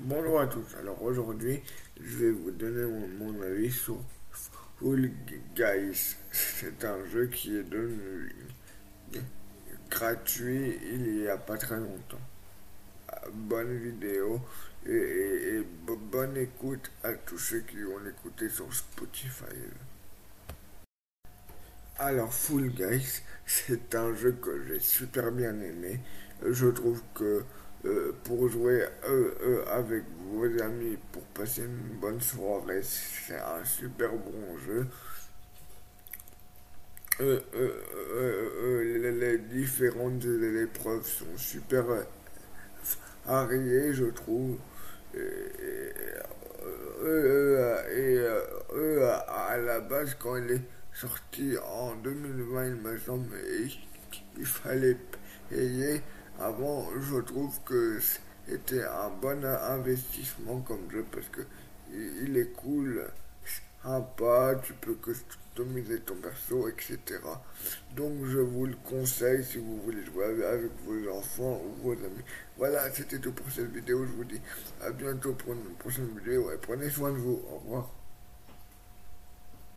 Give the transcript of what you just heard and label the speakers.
Speaker 1: Bonjour à tous, alors aujourd'hui je vais vous donner mon, avis sur Full Guys. C'est un jeu qui est devenu gratuit il y a pas très longtemps. Bonne vidéo et, bonne écoute à tous ceux qui ont écouté sur Spotify. Alors Full Guys, c'est un jeu que j'ai super bien aimé. Je trouve que euh, pour jouer euh, euh, avec vos amis, pour passer une bonne soirée. C'est un super bon jeu. les différentes épreuves sont super variées, je trouve. Et, à la base, quand il est sorti en 2020, il me semble, il fallait payer avant, je trouve que c'était un bon investissement comme jeu parce que il est cool, sympa, tu peux customiser ton perso, etc. Donc je vous le conseille si vous voulez jouer avec vos enfants ou vos amis. Voilà, c'était tout pour cette vidéo. Je vous dis à bientôt pour une prochaine vidéo et prenez soin de vous. Au revoir.